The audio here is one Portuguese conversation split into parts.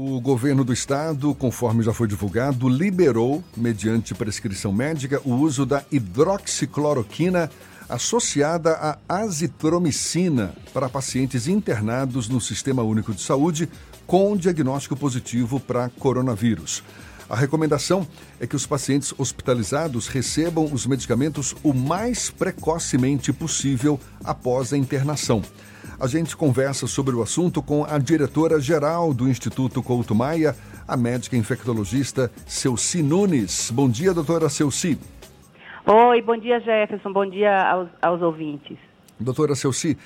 O governo do estado, conforme já foi divulgado, liberou, mediante prescrição médica, o uso da hidroxicloroquina associada à azitromicina para pacientes internados no Sistema Único de Saúde com diagnóstico positivo para coronavírus. A recomendação é que os pacientes hospitalizados recebam os medicamentos o mais precocemente possível após a internação. A gente conversa sobre o assunto com a diretora-geral do Instituto Couto Maia, a médica infectologista Celci Nunes. Bom dia, doutora Celci. Oi, bom dia, Jefferson. Bom dia aos, aos ouvintes. Doutora Celci,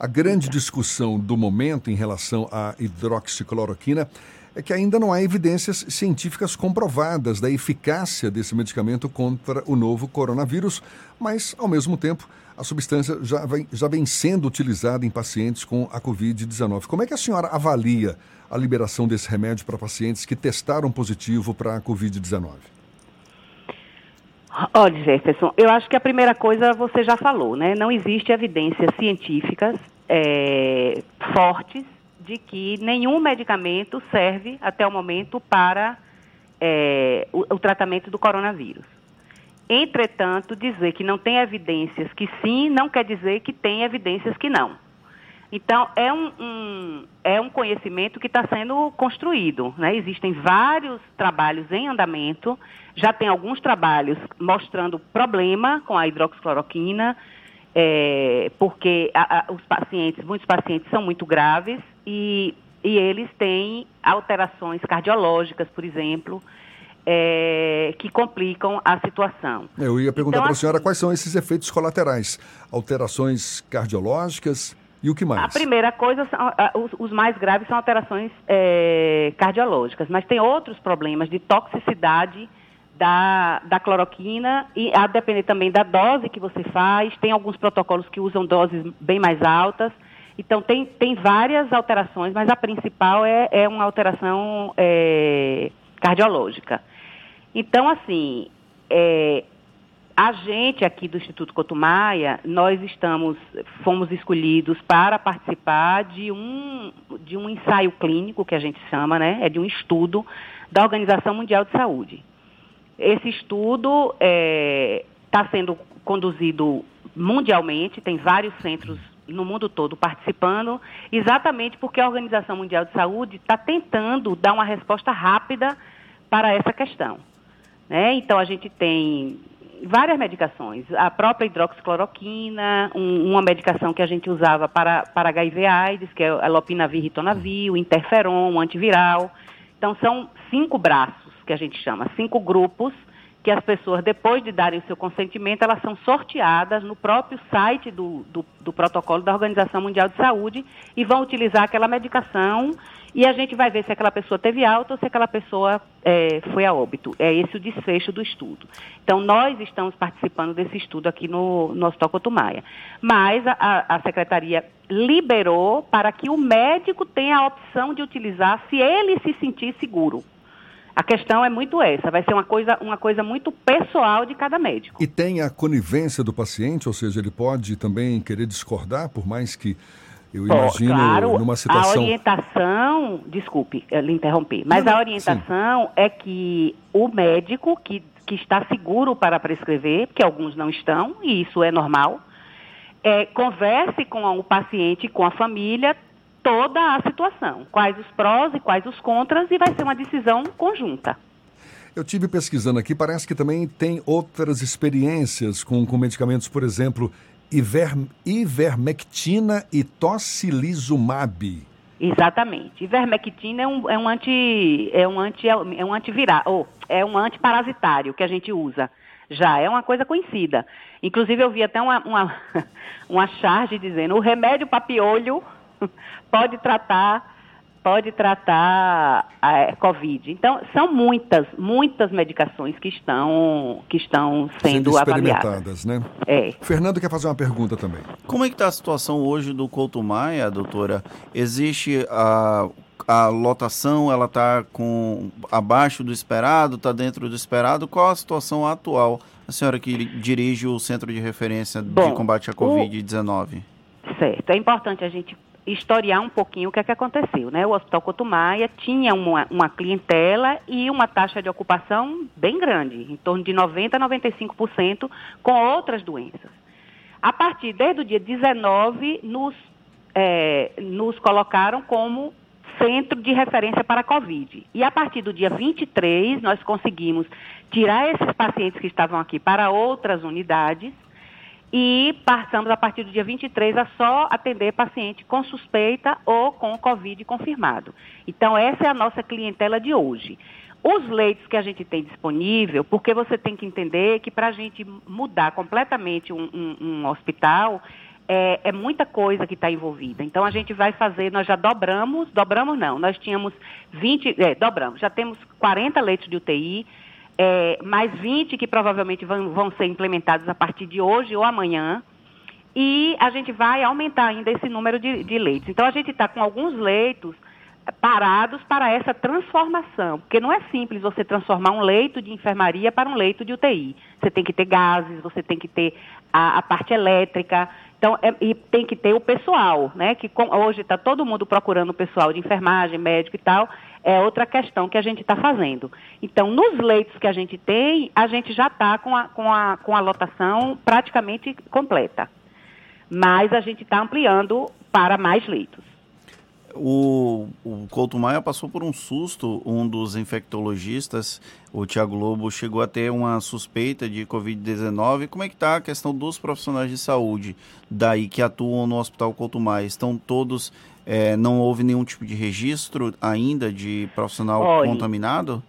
a grande discussão do momento em relação à hidroxicloroquina é que ainda não há evidências científicas comprovadas da eficácia desse medicamento contra o novo coronavírus, mas, ao mesmo tempo, a substância já vem, já vem sendo utilizada em pacientes com a Covid-19. Como é que a senhora avalia a liberação desse remédio para pacientes que testaram positivo para a Covid-19? Olha, Jefferson, eu acho que a primeira coisa você já falou, né? Não existe evidências científicas é, fortes de que nenhum medicamento serve até o momento para é, o, o tratamento do coronavírus. Entretanto, dizer que não tem evidências que sim, não quer dizer que tem evidências que não. Então, é um, um é um conhecimento que está sendo construído. Né? Existem vários trabalhos em andamento, já tem alguns trabalhos mostrando problema com a hidroxicloroquina, é, porque a, a, os pacientes, muitos pacientes são muito graves e, e eles têm alterações cardiológicas, por exemplo, é, que complicam a situação. Eu ia perguntar então, para a senhora assim, quais são esses efeitos colaterais, alterações cardiológicas e o que mais? A primeira coisa, são, os, os mais graves são alterações é, cardiológicas, mas tem outros problemas de toxicidade da, da cloroquina e a depender também da dose que você faz. Tem alguns protocolos que usam doses bem mais altas. Então, tem, tem várias alterações, mas a principal é, é uma alteração é, cardiológica. Então, assim, é, a gente aqui do Instituto Cotumaia, nós estamos, fomos escolhidos para participar de um, de um ensaio clínico, que a gente chama, né? É de um estudo da Organização Mundial de Saúde. Esse estudo está é, sendo conduzido mundialmente, tem vários centros no mundo todo participando, exatamente porque a Organização Mundial de Saúde está tentando dar uma resposta rápida para essa questão. Né? Então, a gente tem várias medicações. A própria hidroxicloroquina, um, uma medicação que a gente usava para, para HIV AIDS, que é a lopinavir ritonavir, o interferon, o antiviral. Então, são cinco braços que a gente chama, cinco grupos que as pessoas, depois de darem o seu consentimento, elas são sorteadas no próprio site do, do, do, protocolo da Organização Mundial de Saúde e vão utilizar aquela medicação e a gente vai ver se aquela pessoa teve alta ou se aquela pessoa é, foi a óbito. É esse o desfecho do estudo. Então, nós estamos participando desse estudo aqui no, no Hospital Cotumaia. Mas a, a Secretaria liberou para que o médico tenha a opção de utilizar se ele se sentir seguro. A questão é muito essa, vai ser uma coisa, uma coisa muito pessoal de cada médico. E tem a conivência do paciente, ou seja, ele pode também querer discordar, por mais que eu imagino oh, claro, numa situação. A orientação, desculpe lhe interromper, mas não, não, a orientação sim. é que o médico que, que está seguro para prescrever, porque alguns não estão, e isso é normal, é, converse com o paciente e com a família, toda a situação, quais os prós e quais os contras, e vai ser uma decisão conjunta. Eu tive pesquisando aqui, parece que também tem outras experiências com, com medicamentos, por exemplo, iver, ivermectina e tocilizumab. Exatamente. Ivermectina é um, é um anti é um anti é um antiviral, ou é um antiparasitário que a gente usa. Já é uma coisa conhecida. Inclusive eu vi até uma, uma, uma charge dizendo o remédio para piolho pode tratar pode tratar a Covid. Então, são muitas, muitas medicações que estão, que estão sendo, sendo experimentadas, né? É. Fernando quer fazer uma pergunta também. Como é que está a situação hoje do Couto Maia, doutora? Existe a, a lotação, ela está com abaixo do esperado, está dentro do esperado? Qual a situação atual? A senhora que dirige o Centro de Referência Bom, de Combate à Covid-19. Certo. É importante a gente historiar um pouquinho o que é que aconteceu, né? O Hospital Cotumaia tinha uma, uma clientela e uma taxa de ocupação bem grande, em torno de 90 a 95% com outras doenças. A partir desde o dia 19, nos, é, nos colocaram como centro de referência para a Covid. E a partir do dia 23, nós conseguimos tirar esses pacientes que estavam aqui para outras unidades e passamos a partir do dia 23 a só atender paciente com suspeita ou com Covid confirmado. Então, essa é a nossa clientela de hoje. Os leitos que a gente tem disponível, porque você tem que entender que para a gente mudar completamente um, um, um hospital, é, é, muita coisa que está envolvida. Então a gente vai fazer, nós já dobramos, dobramos não, nós tínhamos 20, é, dobramos, já temos 40 leitos de UTI, é, mais 20 que provavelmente vão, vão ser implementados a partir de hoje ou amanhã. E a gente vai aumentar ainda esse número de, de leitos. Então, a gente está com alguns leitos parados para essa transformação, porque não é simples você transformar um leito de enfermaria para um leito de UTI. Você tem que ter gases, você tem que ter a, a parte elétrica, então, é, e tem que ter o pessoal, né? Que com, hoje está todo mundo procurando o pessoal de enfermagem, médico e tal. É outra questão que a gente está fazendo. Então, nos leitos que a gente tem, a gente já está com a, com, a, com a lotação praticamente completa. Mas a gente está ampliando para mais leitos. O, o Couto Maia passou por um susto, um dos infectologistas, o Tiago Lobo, chegou a ter uma suspeita de Covid-19. Como é que está a questão dos profissionais de saúde daí que atuam no Hospital Couto Maia? Estão todos, é, não houve nenhum tipo de registro ainda de profissional Olha, contaminado?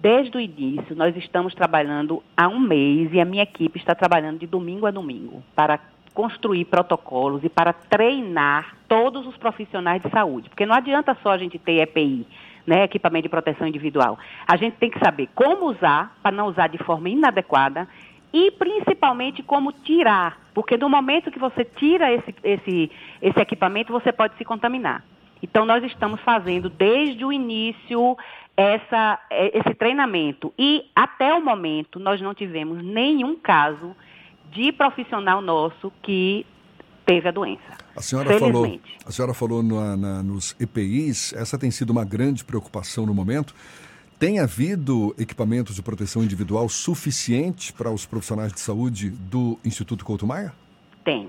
Desde o início, nós estamos trabalhando há um mês e a minha equipe está trabalhando de domingo a domingo para construir protocolos e para treinar todos os profissionais de saúde. Porque não adianta só a gente ter EPI, né, equipamento de proteção individual. A gente tem que saber como usar, para não usar de forma inadequada, e principalmente como tirar. Porque no momento que você tira esse, esse, esse equipamento, você pode se contaminar. Então, nós estamos fazendo desde o início essa, esse treinamento. E até o momento, nós não tivemos nenhum caso de profissional nosso que teve a doença. A senhora falou, a senhora falou na, na, nos EPIs, essa tem sido uma grande preocupação no momento. Tem havido equipamentos de proteção individual suficiente para os profissionais de saúde do Instituto Couto Maia? Tem.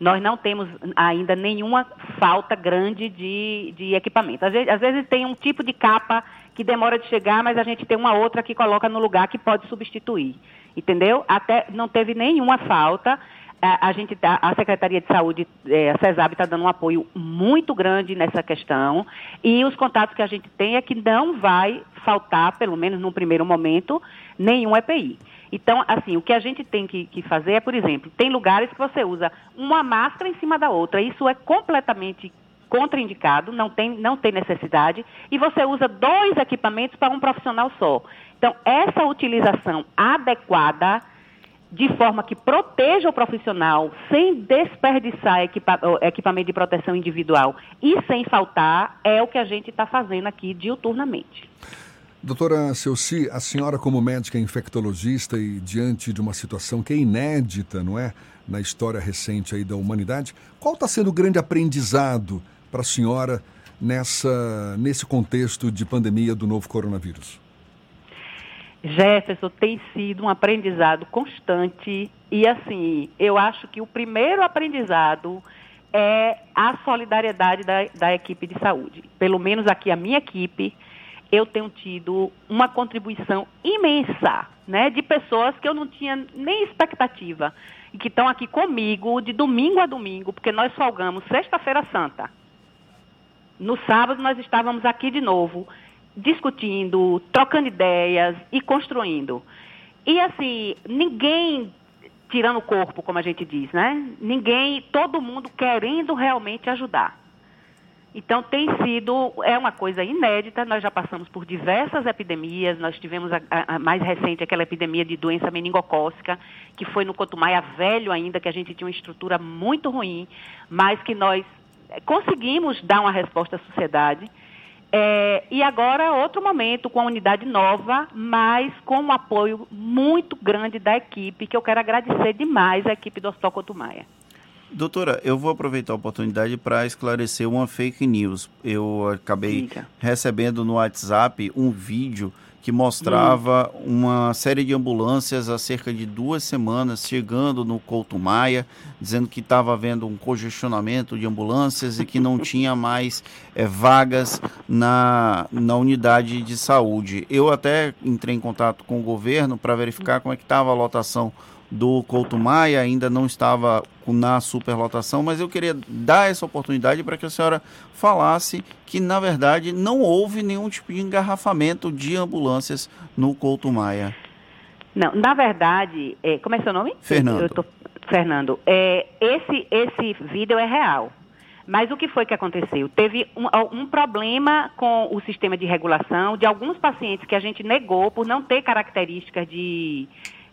Nós não temos ainda nenhuma falta grande de, de equipamento. Às vezes, às vezes tem um tipo de capa que demora de chegar, mas a gente tem uma outra que coloca no lugar que pode substituir entendeu? Até não teve nenhuma falta. A, a gente tá, a Secretaria de Saúde, é, a CESAB está dando um apoio muito grande nessa questão e os contatos que a gente tem é que não vai faltar, pelo menos no primeiro momento, nenhum EPI. Então, assim, o que a gente tem que, que, fazer é, por exemplo, tem lugares que você usa uma máscara em cima da outra. Isso é completamente contraindicado, não tem, não tem necessidade, e você usa dois equipamentos para um profissional só. Então, essa utilização adequada, de forma que proteja o profissional, sem desperdiçar equipa equipamento de proteção individual e sem faltar, é o que a gente está fazendo aqui diuturnamente. Doutora Celci, a senhora como médica infectologista e diante de uma situação que é inédita, não é, na história recente aí da humanidade, qual está sendo o grande aprendizado para a senhora nessa, nesse contexto de pandemia do novo coronavírus? Jefferson tem sido um aprendizado constante e assim, eu acho que o primeiro aprendizado é a solidariedade da, da equipe de saúde. Pelo menos aqui a minha equipe, eu tenho tido uma contribuição imensa, né, de pessoas que eu não tinha nem expectativa e que estão aqui comigo de domingo a domingo, porque nós folgamos sexta-feira santa. No sábado nós estávamos aqui de novo discutindo, trocando ideias e construindo. E assim, ninguém tirando o corpo, como a gente diz, né? Ninguém, todo mundo querendo realmente ajudar. Então tem sido, é uma coisa inédita, nós já passamos por diversas epidemias, nós tivemos a, a, mais recente aquela epidemia de doença meningocócica, que foi no Cotumaia velho ainda, que a gente tinha uma estrutura muito ruim, mas que nós conseguimos dar uma resposta à sociedade é, e agora outro momento com a unidade nova, mas com um apoio muito grande da equipe, que eu quero agradecer demais à equipe do Hospital Cotumaia. Doutora, eu vou aproveitar a oportunidade para esclarecer uma fake news. Eu acabei Diga. recebendo no WhatsApp um vídeo que mostrava hum. uma série de ambulâncias há cerca de duas semanas chegando no Couto Maia, dizendo que estava havendo um congestionamento de ambulâncias e que não tinha mais é, vagas na, na unidade de saúde. Eu até entrei em contato com o governo para verificar como é que estava a lotação do Couto Maia, ainda não estava na superlotação, mas eu queria dar essa oportunidade para que a senhora falasse que, na verdade, não houve nenhum tipo de engarrafamento de ambulâncias no Couto Maia. Não, na verdade, é, como é seu nome? Fernando. Tô, Fernando, é, esse, esse vídeo é real. Mas o que foi que aconteceu? Teve um, um, problema com o sistema de regulação de alguns pacientes que a gente negou por não ter características de,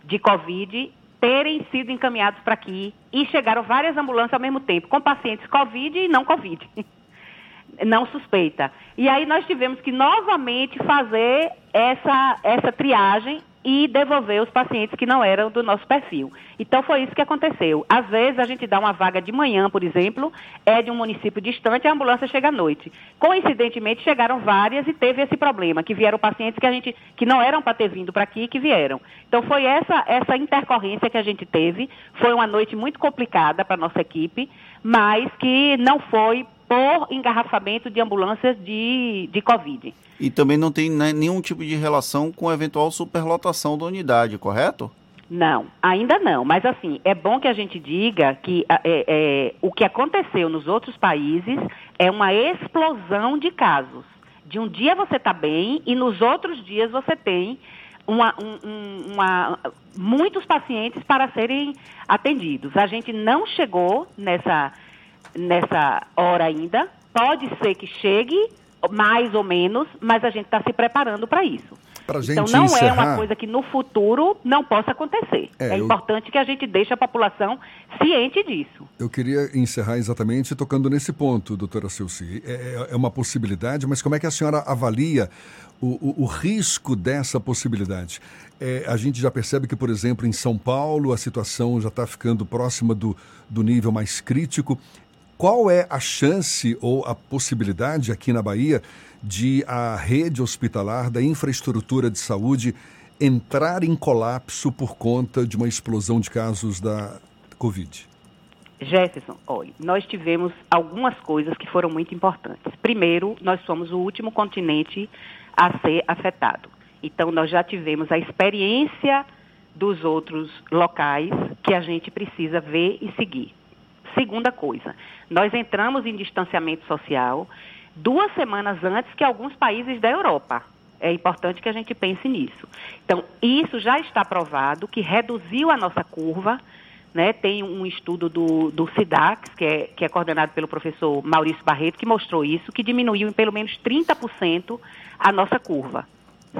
de Covid terem sido encaminhados para aqui e chegaram várias ambulâncias ao mesmo tempo, com pacientes Covid e não Covid. Não suspeita. E aí nós tivemos que novamente fazer essa, essa triagem e devolver os pacientes que não eram do nosso perfil. Então foi isso que aconteceu. Às vezes a gente dá uma vaga de manhã, por exemplo, é de um município distante, a ambulância chega à noite. Coincidentemente chegaram várias e teve esse problema, que vieram pacientes que a gente que não eram para ter vindo para aqui que vieram. Então foi essa essa intercorrência que a gente teve. Foi uma noite muito complicada para nossa equipe, mas que não foi por engarrafamento de ambulâncias de, de Covid. E também não tem né, nenhum tipo de relação com a eventual superlotação da unidade, correto? Não, ainda não. Mas assim, é bom que a gente diga que é, é, o que aconteceu nos outros países é uma explosão de casos. De um dia você está bem e nos outros dias você tem uma, um, uma, muitos pacientes para serem atendidos. A gente não chegou nessa nessa hora ainda. Pode ser que chegue, mais ou menos, mas a gente está se preparando para isso. então não encerrar... é uma coisa que no futuro não possa acontecer. É, é eu... importante que a gente deixe a população ciente disso. Eu queria encerrar exatamente tocando nesse ponto, doutora Celci. É, é, é uma possibilidade, mas como é que a senhora avalia o, o, o risco dessa possibilidade? É, a gente já percebe que, por exemplo, em São Paulo a situação já está ficando próxima do, do nível mais crítico. Qual é a chance ou a possibilidade aqui na Bahia de a rede hospitalar da infraestrutura de saúde entrar em colapso por conta de uma explosão de casos da Covid? Jefferson, olha, nós tivemos algumas coisas que foram muito importantes. Primeiro, nós somos o último continente a ser afetado. Então, nós já tivemos a experiência dos outros locais que a gente precisa ver e seguir. Segunda coisa, nós entramos em distanciamento social duas semanas antes que alguns países da Europa. É importante que a gente pense nisso. Então, isso já está provado que reduziu a nossa curva. Né? Tem um estudo do, do SIDAX, que é, que é coordenado pelo professor Maurício Barreto, que mostrou isso, que diminuiu em pelo menos 30% a nossa curva,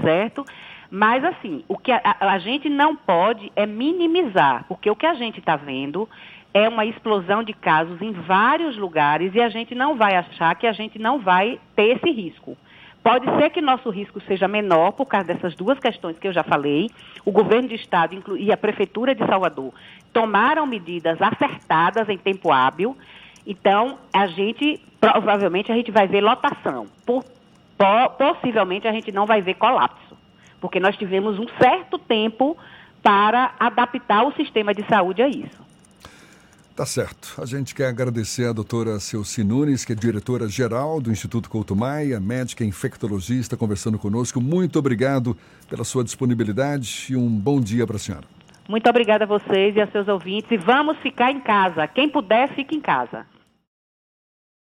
certo? Mas, assim, o que a, a, gente não pode é minimizar, porque o que a gente está vendo é uma explosão de casos em vários lugares e a gente não vai achar que a gente não vai ter esse risco. Pode ser que nosso risco seja menor por causa dessas duas questões que eu já falei. O governo de estado e a prefeitura de Salvador tomaram medidas acertadas em tempo hábil. Então, a gente provavelmente a gente vai ver lotação. Por, possivelmente a gente não vai ver colapso, porque nós tivemos um certo tempo para adaptar o sistema de saúde a isso. Tá certo. A gente quer agradecer a doutora Celci Nunes, que é diretora-geral do Instituto Couto Maia, médica infectologista, conversando conosco. Muito obrigado pela sua disponibilidade e um bom dia para a senhora. Muito obrigada a vocês e a seus ouvintes. E vamos ficar em casa. Quem puder, fique em casa.